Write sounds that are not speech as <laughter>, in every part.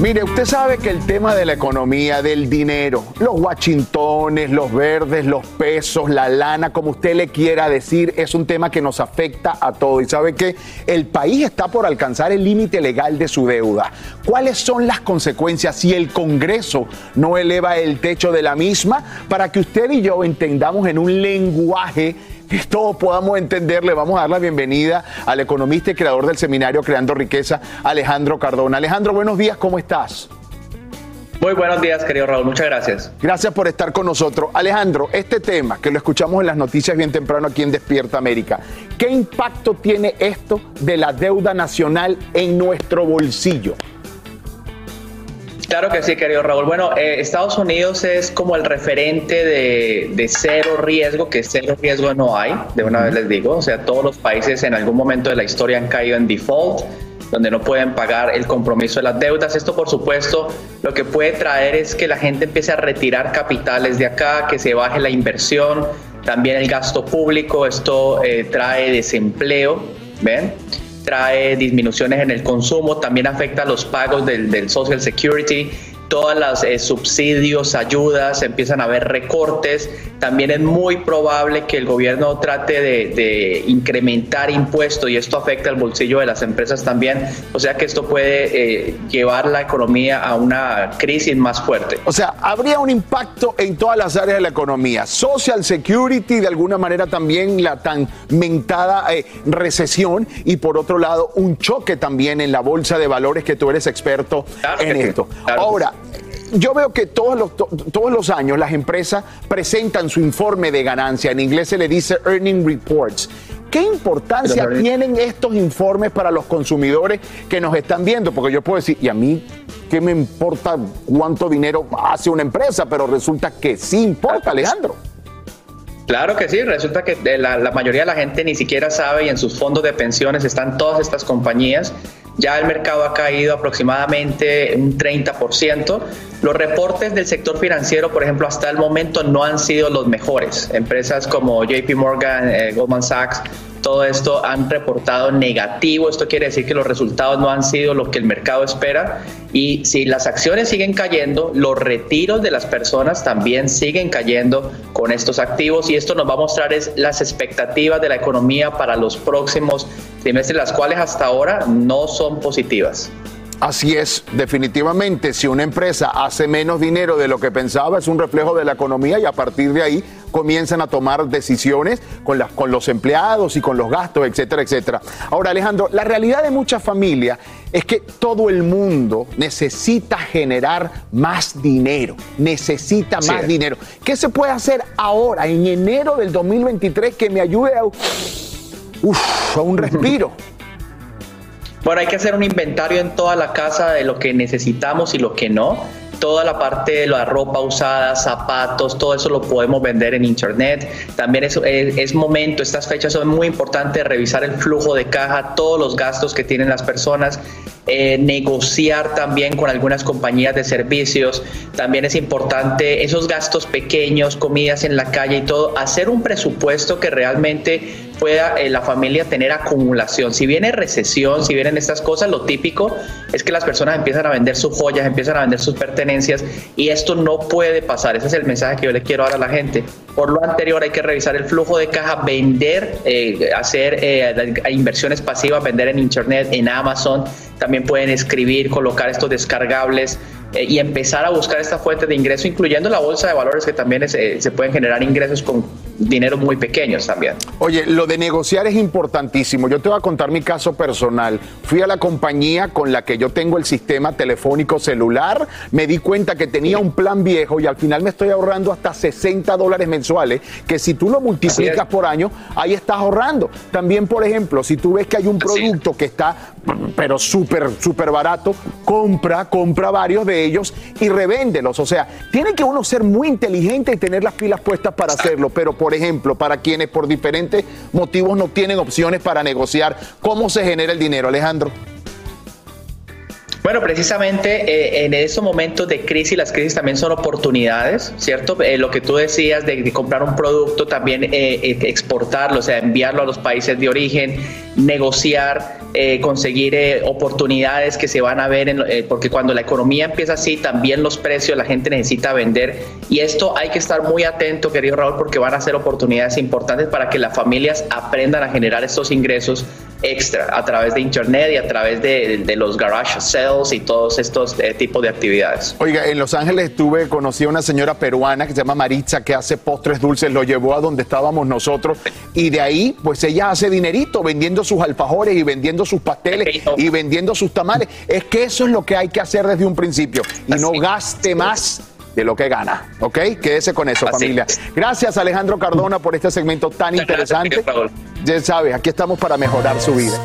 Mire, usted sabe que el tema de la economía, del dinero, los washingtones, los verdes, los pesos, la lana, como usted le quiera decir, es un tema que nos afecta a todos. Y sabe que el país está por alcanzar el límite legal de su deuda. ¿Cuáles son las consecuencias si el Congreso no eleva el techo de la misma para que usted y yo entendamos en un lenguaje que todos podamos entenderle. Vamos a dar la bienvenida al economista y creador del seminario Creando Riqueza, Alejandro Cardona. Alejandro, buenos días, ¿cómo estás? Muy buenos días, querido Raúl. Muchas gracias. Gracias por estar con nosotros. Alejandro, este tema que lo escuchamos en las noticias bien temprano aquí en Despierta América, ¿qué impacto tiene esto de la deuda nacional en nuestro bolsillo? Claro que sí, querido Raúl. Bueno, eh, Estados Unidos es como el referente de, de, cero riesgo, que cero riesgo no hay, de una vez les digo. O sea, todos los países en algún momento de la historia han caído en default, donde no pueden pagar el compromiso de las deudas. Esto, por supuesto, lo que puede traer es que la gente empiece a retirar capitales de acá, que se baje la inversión, también el gasto público. Esto eh, trae desempleo, ¿ven? Trae disminuciones en el consumo, también afecta los pagos del, del Social Security, todas las eh, subsidios, ayudas, empiezan a haber recortes. También es muy probable que el gobierno trate de, de, incrementar impuestos y esto afecta el bolsillo de las empresas también. O sea que esto puede eh, llevar la economía a una crisis más fuerte. O sea, habría un impacto en todas las áreas de la economía. Social Security, de alguna manera también la tan mentada eh, recesión y por otro lado un choque también en la bolsa de valores que tú eres experto claro en esto. Sí, claro Ahora, yo veo que todos los, todos los años las empresas presentan su informe de ganancia. En inglés se le dice earning reports. ¿Qué importancia Pero, tienen estos informes para los consumidores que nos están viendo? Porque yo puedo decir, ¿y a mí qué me importa cuánto dinero hace una empresa? Pero resulta que sí importa, Alejandro. Claro que sí, resulta que la, la, mayoría de la gente ni siquiera sabe y en sus fondos de pensiones están todas estas compañías. Ya el mercado ha caído aproximadamente un 30%. Los reportes del sector financiero, por ejemplo, hasta el momento no han sido los mejores. Empresas como JP Morgan, eh, Goldman Sachs, todo esto han reportado negativo. Esto quiere decir que los resultados no han sido lo que el mercado espera. Y si las acciones siguen cayendo, los retiros de las personas también siguen cayendo con estos activos. Y esto nos va a mostrar las expectativas de la economía para los próximos trimestres, las cuales hasta ahora no son positivas. Así es, definitivamente, si una empresa hace menos dinero de lo que pensaba, es un reflejo de la economía y a partir de ahí comienzan a tomar decisiones con, las, con los empleados y con los gastos, etcétera, etcétera. Ahora, Alejandro, la realidad de muchas familias es que todo el mundo necesita generar más dinero, necesita más dinero. ¿Qué se puede hacer ahora, en enero del 2023, que me ayude a, a un <laughs> respiro? Bueno, hay que hacer un inventario en toda la casa de lo que necesitamos y lo que no toda la parte de la ropa usada, zapatos, todo eso lo podemos vender en internet. También es, momento, estas fechas son muy importantes, revisar el flujo de caja, todos los gastos que tienen las personas. Eh, negociar también con algunas compañías de servicios. También es importante esos gastos pequeños, comidas en la calle y todo, hacer un presupuesto que realmente pueda eh, la familia tener acumulación. Si viene recesión, si vienen estas cosas, lo típico es que las personas empiezan a vender sus joyas, empiezan a vender sus pertenencias y esto no puede pasar. Ese es el mensaje que yo le quiero dar a la gente. Por lo anterior hay que revisar el flujo de caja, vender, eh, hacer eh, inversiones pasivas, vender en Internet, en Amazon. También pueden escribir, colocar estos descargables y empezar a buscar esta fuente de ingreso, incluyendo la bolsa de valores que también se pueden generar ingresos con dinero muy pequeños también. Oye, lo de negociar es importantísimo. Yo te voy a contar mi caso personal. Fui a la compañía con la que yo tengo el sistema telefónico celular, me di cuenta que tenía un plan viejo y al final me estoy ahorrando hasta 60 dólares mensuales, que si tú lo multiplicas por año, ahí estás ahorrando. También, por ejemplo, si tú ves que hay un producto que está, pero súper, súper barato, compra, compra varios de ellos y revéndelos. O sea, tiene que uno ser muy inteligente y tener las pilas puestas para hacerlo, pero por ejemplo, para quienes por diferentes motivos no tienen opciones para negociar, ¿cómo se genera el dinero, Alejandro? Bueno, precisamente eh, en estos momentos de crisis, las crisis también son oportunidades, ¿cierto? Eh, lo que tú decías de, comprar un producto, también eh, exportarlo, o sea, enviarlo a los países de origen, negociar, conseguir oportunidades que se van a ver, en, porque cuando la economía empieza así, también los precios, la gente necesita vender. Y esto hay que estar muy atento, querido Raúl, porque van a ser oportunidades importantes para que las familias aprendan a generar estos ingresos extra a través de internet y a través de, los garage sales y todos estos eh, tipos de actividades. Oiga, en Los Ángeles estuve, conocí a una señora peruana que se llama Maritza que hace postres dulces, lo llevó a donde estábamos nosotros y de ahí pues ella hace dinerito vendiendo sus alfajores y vendiendo sus pasteles y vendiendo sus tamales. Es que eso es lo que hay que hacer desde un principio y no gaste más de lo que gana. ¿Ok? Quédese con eso, familia. Gracias, Alejandro Cardona, por este segmento tan interesante. Ya sabes, aquí estamos para mejorar su vida.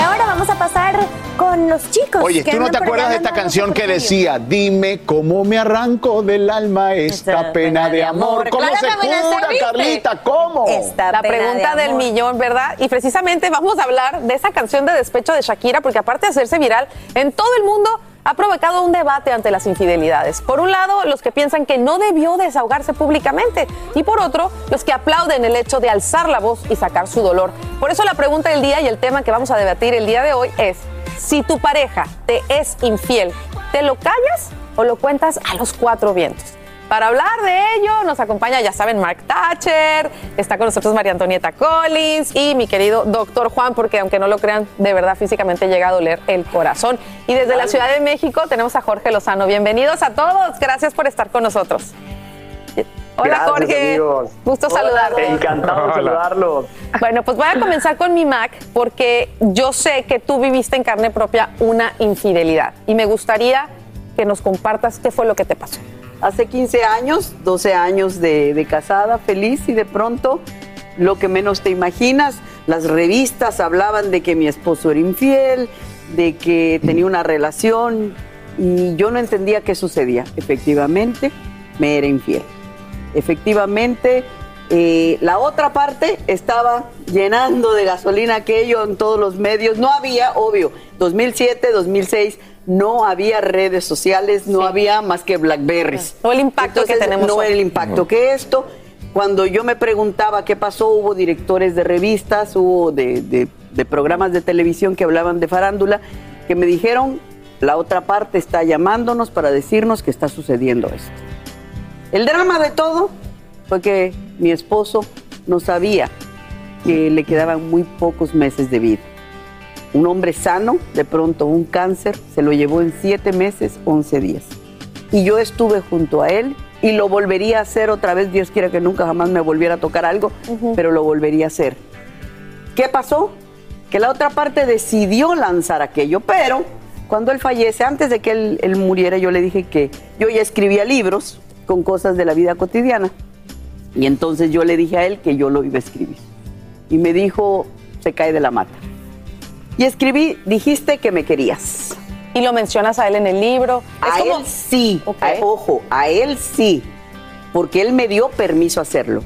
Ahora vamos a pasar con los chicos. Oye, ¿tú no te acuerdas de esta canción que decía, dime cómo me arranco del alma esta, pena, de amor? ¿Cómo se cura, Carlita? ¿Cómo? La pregunta del millón, ¿verdad? Y precisamente vamos a hablar de esa canción de despecho de Shakira, porque aparte de hacerse viral en todo el mundo, ha provocado un debate ante las infidelidades. Por un lado, los que piensan que no debió desahogarse públicamente y por otro, los que aplauden el hecho de alzar la voz y sacar su dolor. Por eso la pregunta del día y el tema que vamos a debatir el día de hoy es, si tu pareja te es infiel, ¿te lo callas o lo cuentas a los cuatro vientos? Para hablar de ello nos acompaña, ya saben, Mark Thatcher, está con nosotros María Antonieta Collins y mi querido doctor Juan, porque aunque no lo crean, de verdad físicamente llega a doler el corazón. Y desde la Ciudad de México tenemos a Jorge Lozano. Bienvenidos a todos, gracias por estar con nosotros. Hola Jorge, gusto saludarte. Encantado de saludarlos. Bueno, pues voy a comenzar con mi Mac porque yo sé que tú viviste en carne propia una infidelidad y me gustaría que nos compartas qué fue lo que te pasó. Hace 15 años, 12 años de, de casada, feliz y de pronto lo que menos te imaginas, las revistas hablaban de que mi esposo era infiel, de que tenía una relación y yo no entendía qué sucedía. Efectivamente, me era infiel efectivamente eh, la otra parte estaba llenando de gasolina aquello en todos los medios. No había, obvio, 2007, 2006, no había redes sociales, no había más que Blackberries. No el impacto que tenemos. No el impacto que esto. Cuando yo me preguntaba qué pasó, hubo directores de revistas, hubo de, de programas de televisión que hablaban de farándula, que me dijeron, la otra parte está llamándonos para decirnos que está sucediendo esto. El drama de todo fue que mi esposo no sabía que le quedaban muy pocos meses de vida. Un hombre sano, de pronto un cáncer, se lo llevó en siete meses, once días. Y yo estuve junto a él y lo volvería a hacer otra vez, Dios quiera que nunca jamás me volviera a tocar algo, pero lo volvería a hacer. ¿Qué pasó? que la otra parte decidió lanzar aquello, pero cuando él fallece, antes de que él, él muriera, yo le dije que yo ya escribía libros con cosas de la vida cotidiana. Y entonces yo le dije a él que yo lo iba a escribir. Y me dijo, se cae de la mata. Y escribí, dijiste que me querías. Y lo mencionas a él en el libro. A él sí, a- ojo, a él sí, porque él me dio permiso a hacerlo.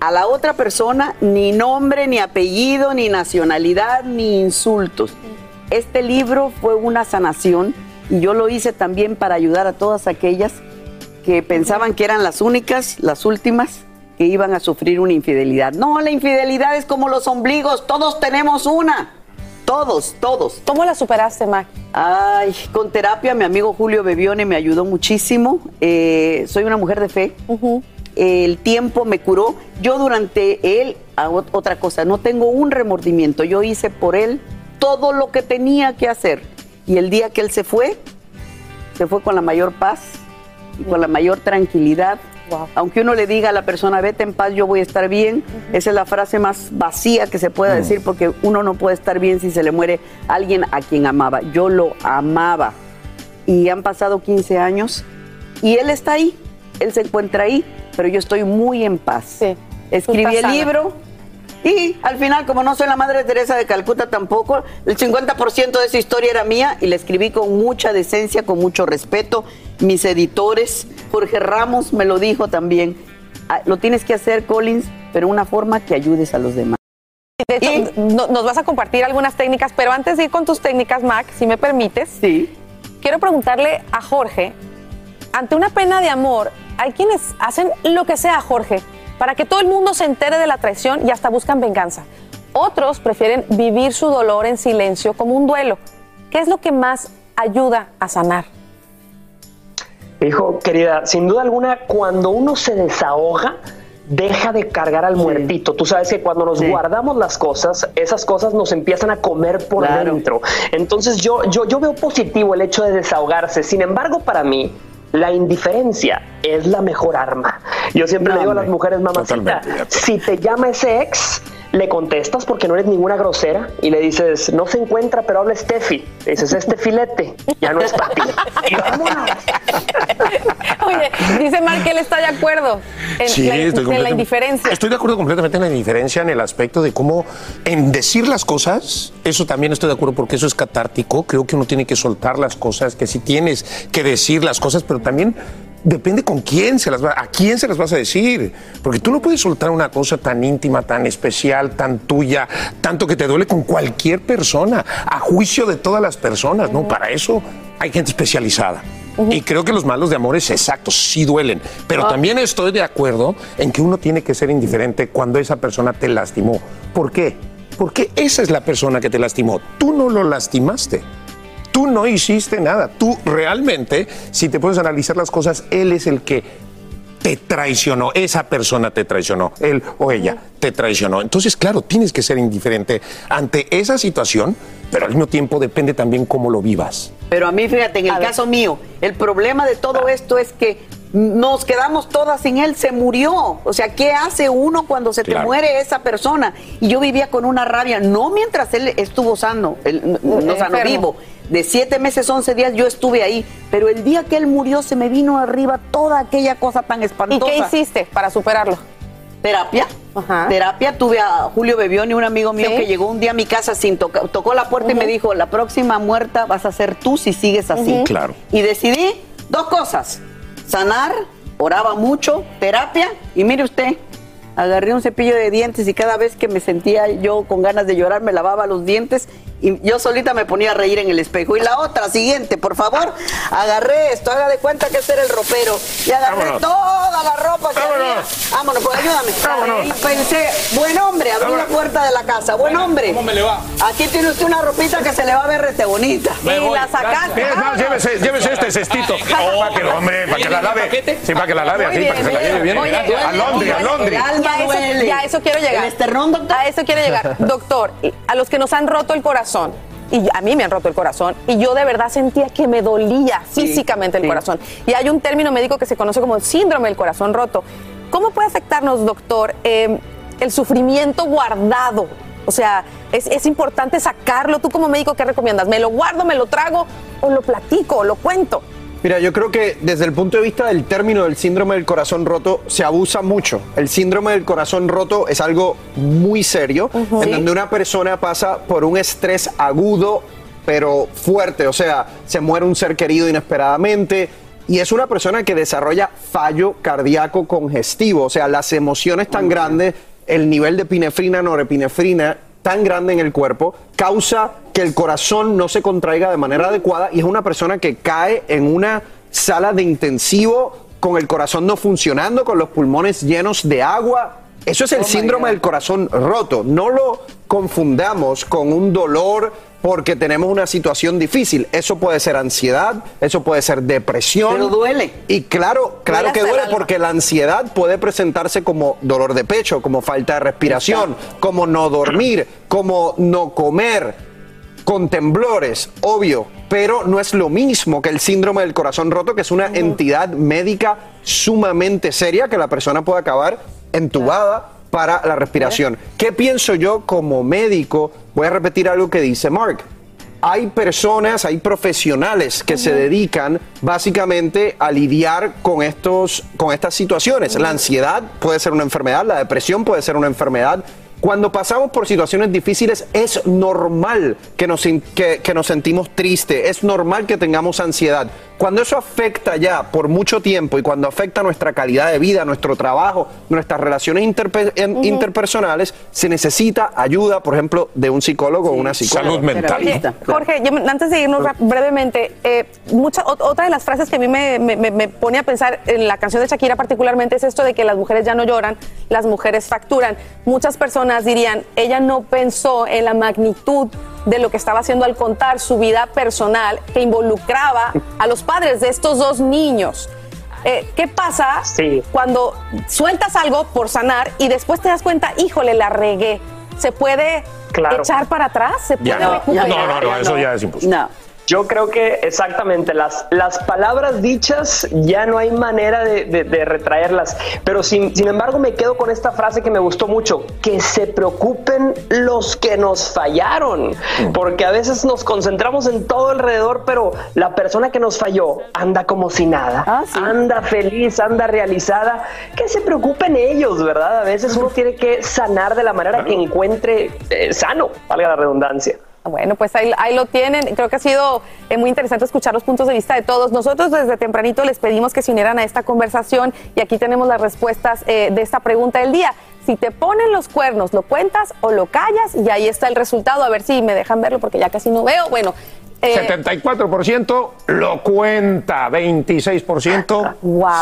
A la otra persona ni nombre, ni apellido, ni nacionalidad, ni insultos. Este libro fue una sanación y yo lo hice también para ayudar a todas aquellas que pensaban que eran las únicas, las últimas, que iban a sufrir una infidelidad. No, la infidelidad es como los ombligos, todos tenemos una. Todos, todos. ¿Cómo la superaste, Mac? Ay, con terapia, mi amigo Julio Bebione me ayudó muchísimo. Eh, soy una mujer de fe. El tiempo me curó. Yo durante él, otra cosa, no tengo un remordimiento. Yo hice por él todo lo que tenía que hacer. Y el día que él se fue, se fue con la mayor paz y con la mayor tranquilidad. Aunque uno le diga a la persona, vete en paz, yo voy a estar bien, esa es la frase más vacía que se pueda decir porque uno no puede estar bien si se le muere alguien a quien amaba. Yo lo amaba y han pasado 15 años y él está ahí, él se encuentra ahí, pero yo estoy muy en paz. Escribí el libro y al final, como no soy la Madre Teresa de Calcuta tampoco, el 50% de esa historia era mía y la escribí con mucha decencia, con mucho respeto. Mis editores, Jorge Ramos me lo dijo también, "Ah, lo tienes que hacer, Collins, pero una forma que ayudes a los demás. De hecho, no- nos vas a compartir algunas técnicas, pero antes de ir con tus técnicas, Mac, si me permites, quiero preguntarle a Jorge, ante una pena de amor, hay quienes hacen lo que sea, Jorge, para que todo el mundo se entere de la traición y hasta buscan venganza. Otros prefieren vivir su dolor en silencio como un duelo. ¿Qué es lo que más ayuda a sanar? Hijo, querida, sin duda alguna, cuando uno se desahoga, deja de cargar al muertito. Tú sabes que cuando nos guardamos las cosas, esas cosas nos empiezan a comer por Claro. dentro. Entonces yo, yo, yo veo positivo el hecho de desahogarse. Sin embargo, para mí, la indiferencia es la mejor arma. Yo siempre No, le digo a las mujeres, mamacita, si te llama ese ex, le contestas porque no eres ninguna grosera y le dices, no se encuentra, pero habla Steffi. Le dices, este filete ya no es para ti. <laughs> Oye, dice Mark que él está de acuerdo en, Sí, la, estoy en la completamente- indiferencia. Estoy de acuerdo completamente en la indiferencia, en el aspecto de cómo en decir las cosas, eso también estoy de acuerdo porque eso es catártico. Creo que uno tiene que soltar las cosas, que sí tienes que decir las cosas, pero también depende con quién se las va, a quién se las vas a decir. Porque tú no puedes soltar una cosa tan íntima, tan especial, tan tuya, tanto que te duele con cualquier persona, a juicio de todas las personas, ¿no? Para eso hay gente especializada. Y creo que los malos de amores, exactos, sí duelen. Pero Ah. también estoy de acuerdo en que uno tiene que ser indiferente cuando esa persona te lastimó. ¿Por qué? Porque esa es la persona que te lastimó. Tú no lo lastimaste. Tú no hiciste nada. Tú realmente, si te puedes analizar las cosas, él es el que te traicionó, esa persona te traicionó, él o ella te traicionó. Entonces, claro, tienes que ser indiferente ante esa situación, pero al mismo tiempo depende también cómo lo vivas. Pero a mí, fíjate, en el caso mío, el problema de todo esto es que nos quedamos todas sin él, se murió. O sea, ¿qué hace uno cuando se te muere esa persona? Y yo vivía con una rabia, no mientras él estuvo sano, él no- no sano Enfermo. vivo. De siete meses, once días yo estuve ahí, pero el día que él murió se me vino arriba toda aquella cosa tan ¿Y espantosa. qué hiciste para superarlo? Terapia. Terapia. Tuve a Julio Bebione, un amigo mío Sí. que llegó un día a mi casa sin tocar, tocó la puerta y me dijo, la próxima muerta vas a ser tú si sigues así. Ujú. Claro. Y decidí dos cosas, sanar, oraba mucho, terapia, y mire usted, agarré un cepillo de dientes y cada vez que me sentía yo con ganas de llorar me lavaba los dientes y yo solita me ponía a reír en el espejo. Y la otra, siguiente, por favor, agarré esto, haga de cuenta que este era el ropero y agarré Vámonos. toda la ropa que había. Vámonos, pues ayúdame. Vámonos. Y pensé, buen hombre, abrí la puerta de la casa, buen hombre. ¿Cómo me le va? Aquí tiene usted una ropita que se le va a ver rete bonita. Me y voy, la sacaste. Es más, llévese, llévese este cestito. para que, hombre, para que la lave. Sí, para que la lave así, para que se la lleve bien. Oye, a Londres, a Londres. Ya eso, ya eso quiero llegar. ¿El esternón, doctor? A eso quiero llegar. <laughs> Doctor, a los que nos han roto el corazón, y a mí me han roto el corazón, y yo de verdad sentía que me dolía físicamente el sí. corazón. Y hay un término médico que se conoce como síndrome del corazón roto. ¿Cómo puede afectarnos, doctor, eh, el sufrimiento guardado? O sea, Es, es importante sacarlo. Tú como médico, ¿qué recomiendas? ¿Me lo guardo, me lo trago o lo platico o lo cuento? Mira, yo creo que desde el punto de vista del término del síndrome del corazón roto se abusa mucho. El síndrome del corazón roto es algo muy serio, en donde una persona pasa por un estrés agudo, pero fuerte, o sea, se muere un ser querido inesperadamente. Y es una persona que desarrolla fallo cardíaco congestivo, o sea, las emociones tan grandes, el nivel de epinefrina, norepinefrina tan grande en el cuerpo causa que el corazón no se contraiga de manera adecuada y es una persona que cae en una sala de intensivo con el corazón no funcionando, con los pulmones llenos de agua. Eso es el síndrome del corazón roto. No lo confundamos con un dolor porque tenemos una situación difícil. Eso puede ser ansiedad, eso puede ser depresión. Pero duele. Y claro, claro Duele que duele porque la ansiedad puede presentarse como dolor de pecho, como falta de respiración, como no dormir, como no comer, con temblores, obvio, pero no es lo mismo que el síndrome del corazón roto, que es una entidad médica sumamente seria que la persona puede acabar entubada para la respiración. ¿Qué pienso yo como médico? Voy a repetir algo que dice Mark. Hay personas, hay profesionales que se dedican básicamente a lidiar con, estos, con estas situaciones. La ansiedad puede ser una enfermedad, la depresión puede ser una enfermedad. Cuando pasamos por situaciones difíciles es normal que nos, que, que nos sentimos tristes, es normal que tengamos ansiedad. Cuando eso afecta ya por mucho tiempo y cuando afecta nuestra calidad de vida, nuestro trabajo, nuestras relaciones interpe- interpersonales, se necesita ayuda, por ejemplo, de un psicólogo o una psicóloga. Oye, Jorge, yo- antes de irnos brevemente, eh, mucha, ot- otra de las frases que a mí me, me- me- me pone a pensar en la canción de Shakira particularmente es esto de que las mujeres ya no lloran, las mujeres facturan. Muchas personas dirían, ella no pensó en la magnitud de lo que estaba haciendo al contar su vida personal que involucraba a los padres de estos dos niños. Eh, ¿Qué pasa cuando sueltas algo por sanar y después te das cuenta, híjole, la regué? ¿Se puede Claro. echar para atrás? ¿Se puede Ya no, recuperar? no, no, no, eso ya es imposible. Yo creo que exactamente las, las palabras dichas ya no hay manera de, de- de retraerlas, pero sin, sin embargo me quedo con esta frase que me gustó mucho, que se preocupen los que nos fallaron, porque a veces nos concentramos en todo alrededor, pero la persona que nos falló anda como si nada, anda feliz, anda realizada, que se preocupen ellos, ¿verdad? A veces uno tiene que sanar de la manera que encuentre eh, sano, valga la redundancia. Bueno, pues ahí, lo tienen. Creo que ha sido eh, muy interesante escuchar los puntos de vista de todos. Nosotros desde tempranito les pedimos que se unieran a esta conversación y aquí tenemos las respuestas eh, de esta pregunta del día. Si te ponen los cuernos, ¿lo cuentas o lo callas? Y ahí está el resultado. A ver si me dejan verlo porque ya casi no veo. Bueno, eh, 74% lo cuenta, 26%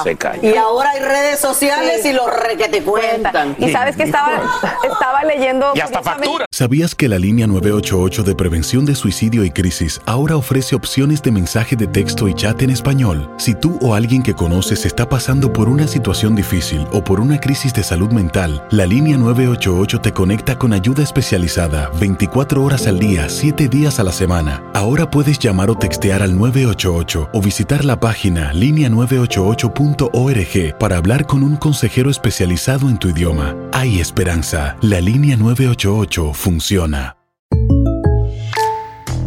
se calla. Y ahora hay redes sociales Sí. y los re que te cuentan. y sabes que estaba, <laughs> estaba leyendo. curiosamente- ¿Sabías que la línea 988 de prevención de suicidio y crisis ahora ofrece opciones de mensaje de texto y chat en español? Si tú o alguien que conoces está pasando por una situación difícil o por una crisis de salud mental, la línea 988 te conecta con ayuda especializada 24 horas al día, 7 días a la semana. Ahora puedes llamar o textear al 988 o visitar la página línea988.org para hablar con un consejero especializado en tu idioma. Hay esperanza. La línea 988 funciona.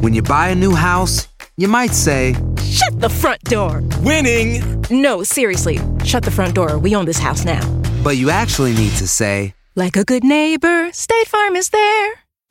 When you buy a new house, you might say, Shut the front door. Winning. No, seriously. Shut the front door. We own this house now. but you actually need to say, Like a good neighbor, State Farm is there.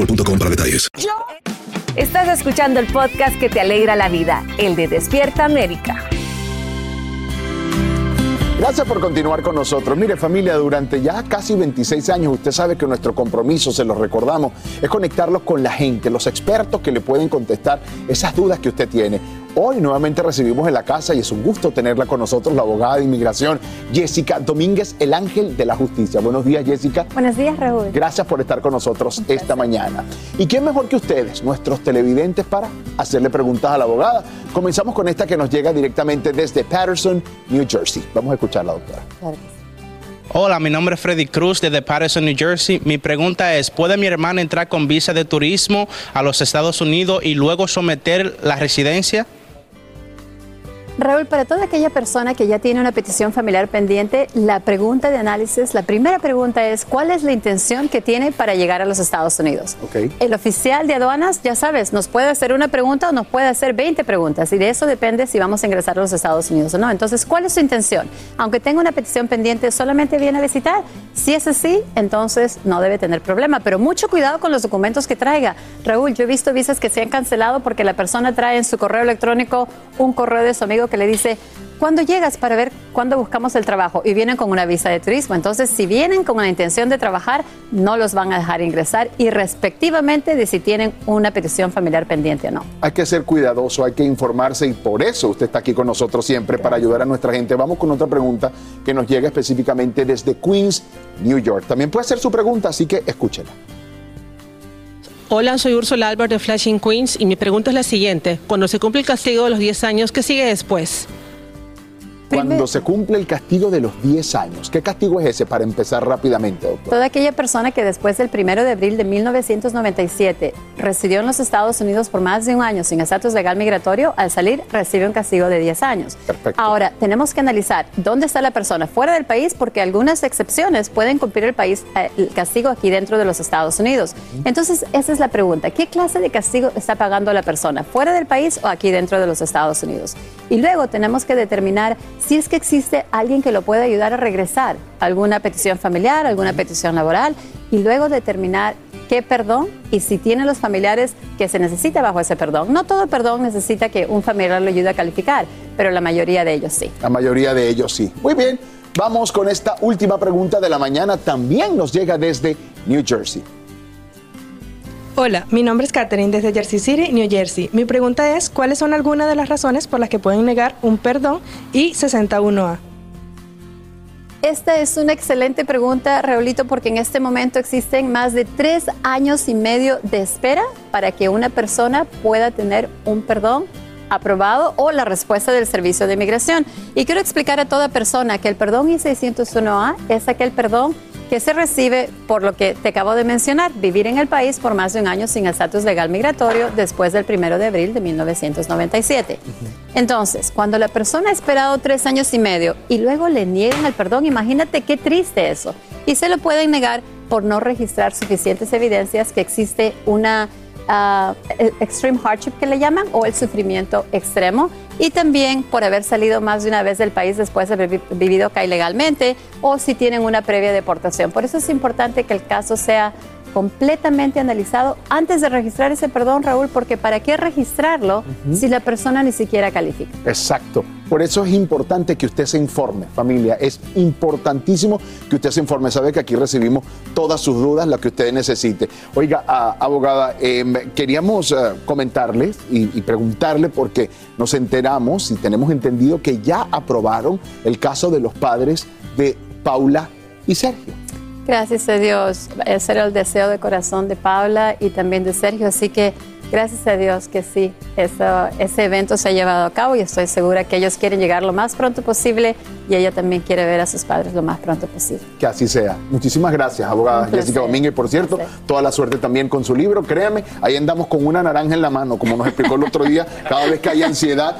boostmobile.com para detalles. Estás escuchando el podcast que te alegra la vida, el de Despierta América. Gracias por continuar con nosotros. Mire familia, durante ya casi 26 años usted sabe que nuestro compromiso, se lo recordamos, es conectarlos con la gente, los expertos que le pueden contestar esas dudas que usted tiene. Hoy nuevamente recibimos en la casa y es un gusto tenerla con nosotros la abogada de inmigración Jessica Domínguez, el ángel de la justicia. Buenos días Jessica. Buenos días Raúl. Gracias por estar con nosotros esta mañana. ¿Y quién mejor que ustedes, nuestros televidentes, para hacerle preguntas a la abogada? Comenzamos con esta que nos llega directamente desde Patterson, New Jersey. Vamos a escucharla, doctora. Hola, mi nombre es Freddy Cruz desde Patterson, New Jersey. Mi pregunta es, ¿puede mi hermana entrar con visa de turismo a los Estados Unidos y luego someter la residencia? Raúl, para toda aquella persona que ya tiene una petición familiar pendiente, la pregunta de análisis, la primera pregunta es, ¿cuál es la intención que tiene para llegar a los Estados Unidos? El oficial de aduanas, ya sabes, nos puede hacer una pregunta o nos puede hacer 20 preguntas y de eso depende si vamos a ingresar a los Estados Unidos o no. Entonces, ¿cuál es su intención? Aunque tenga una petición pendiente, ¿solamente viene a visitar? Si es así, entonces no debe tener problema, pero mucho cuidado con los documentos que traiga. Raúl, yo he visto visas que se han cancelado porque la persona trae en su correo electrónico un correo de su amigo que le dice, ¿cuándo llegas para ver cuándo buscamos el trabajo? Y vienen con una visa de turismo. Entonces, si vienen con la intención de trabajar, no los van a dejar ingresar y respectivamente de si tienen una petición familiar pendiente o no. Hay que ser cuidadoso, hay que informarse y por eso usted está aquí con nosotros siempre para ayudar a nuestra gente. Vamos con otra pregunta que nos llega específicamente desde Queens, New York. También puede ser su pregunta, así que escúchela. Hola, soy Ursula Albert de Flashing Queens y mi pregunta es la siguiente. Cuando se cumple el castigo de los 10 años, ¿qué sigue después? Cuando se cumple el castigo de los 10 años, ¿qué castigo es ese para empezar rápidamente, doctor? Toda aquella persona que después del 1 de abril de 1997 residió en los Estados Unidos por más de un año sin estatus legal migratorio, al salir recibe un castigo de 10 años. Perfecto. Ahora, tenemos que analizar dónde está la persona fuera del país porque algunas excepciones pueden cumplir el país eh, el castigo aquí dentro de los Estados Unidos. Entonces, esa es la pregunta. ¿Qué clase de castigo está pagando la persona fuera del país o aquí dentro de los Estados Unidos? Y luego tenemos que determinar si es que existe alguien que lo pueda ayudar a regresar, alguna petición familiar, alguna petición laboral, y luego determinar qué perdón y si tiene los familiares que se necesita bajo ese perdón. No todo perdón necesita que un familiar lo ayude a calificar, pero la mayoría de ellos sí. La mayoría de ellos sí. Muy bien, vamos con esta última pregunta de la mañana. También nos llega desde New Jersey. Hola, mi nombre es Catherine desde Jersey City, New Jersey. Mi pregunta es, ¿cuáles son algunas de las razones por las que pueden negar un perdón y 61A? Esta es una excelente pregunta, Raulito, porque en este momento existen más de tres años y medio de espera para que una persona pueda tener un perdón aprobado o la respuesta del Servicio de Inmigración. Y quiero explicar a toda persona que el perdón I-601A es aquel perdón que se recibe por lo que te acabo de mencionar, vivir en el país por más de un año sin estatus legal migratorio después del 1 de abril de 1997. Entonces, cuando la persona ha esperado tres años y medio y luego le niegan el perdón, imagínate qué triste eso. Y se lo pueden negar por no registrar suficientes evidencias que existe una uh, extreme hardship que le llaman o el sufrimiento extremo y también por haber salido más de una vez del país después de haber vivido acá ilegalmente o si tienen una previa deportación. Por eso es importante que el caso sea completamente analizado antes de registrar ese perdón, Raúl, porque ¿para qué registrarlo si la persona ni siquiera califica? Exacto. Por eso es importante que usted se informe, familia. Es importantísimo que usted se informe. Sabe que aquí recibimos todas sus dudas, lo que usted necesite. Oiga, abogada, em, queríamos ah, comentarles y, y preguntarle porque nos enteramos y tenemos entendido que ya aprobaron el caso de los padres de Paula y Sergio. Gracias a Dios. Ese era el deseo de corazón de Paula y también de Sergio. Así que gracias a Dios que sí, eso- ese evento se ha llevado a cabo y estoy segura que ellos quieren llegar lo más pronto posible y ella también quiere ver a sus padres lo más pronto posible. Que así sea. Muchísimas gracias, abogada. Jessica Domínguez. Por cierto, toda la suerte también con su libro. Créame, ahí andamos con una naranja en la mano, como nos explicó el otro día, cada vez que hay ansiedad.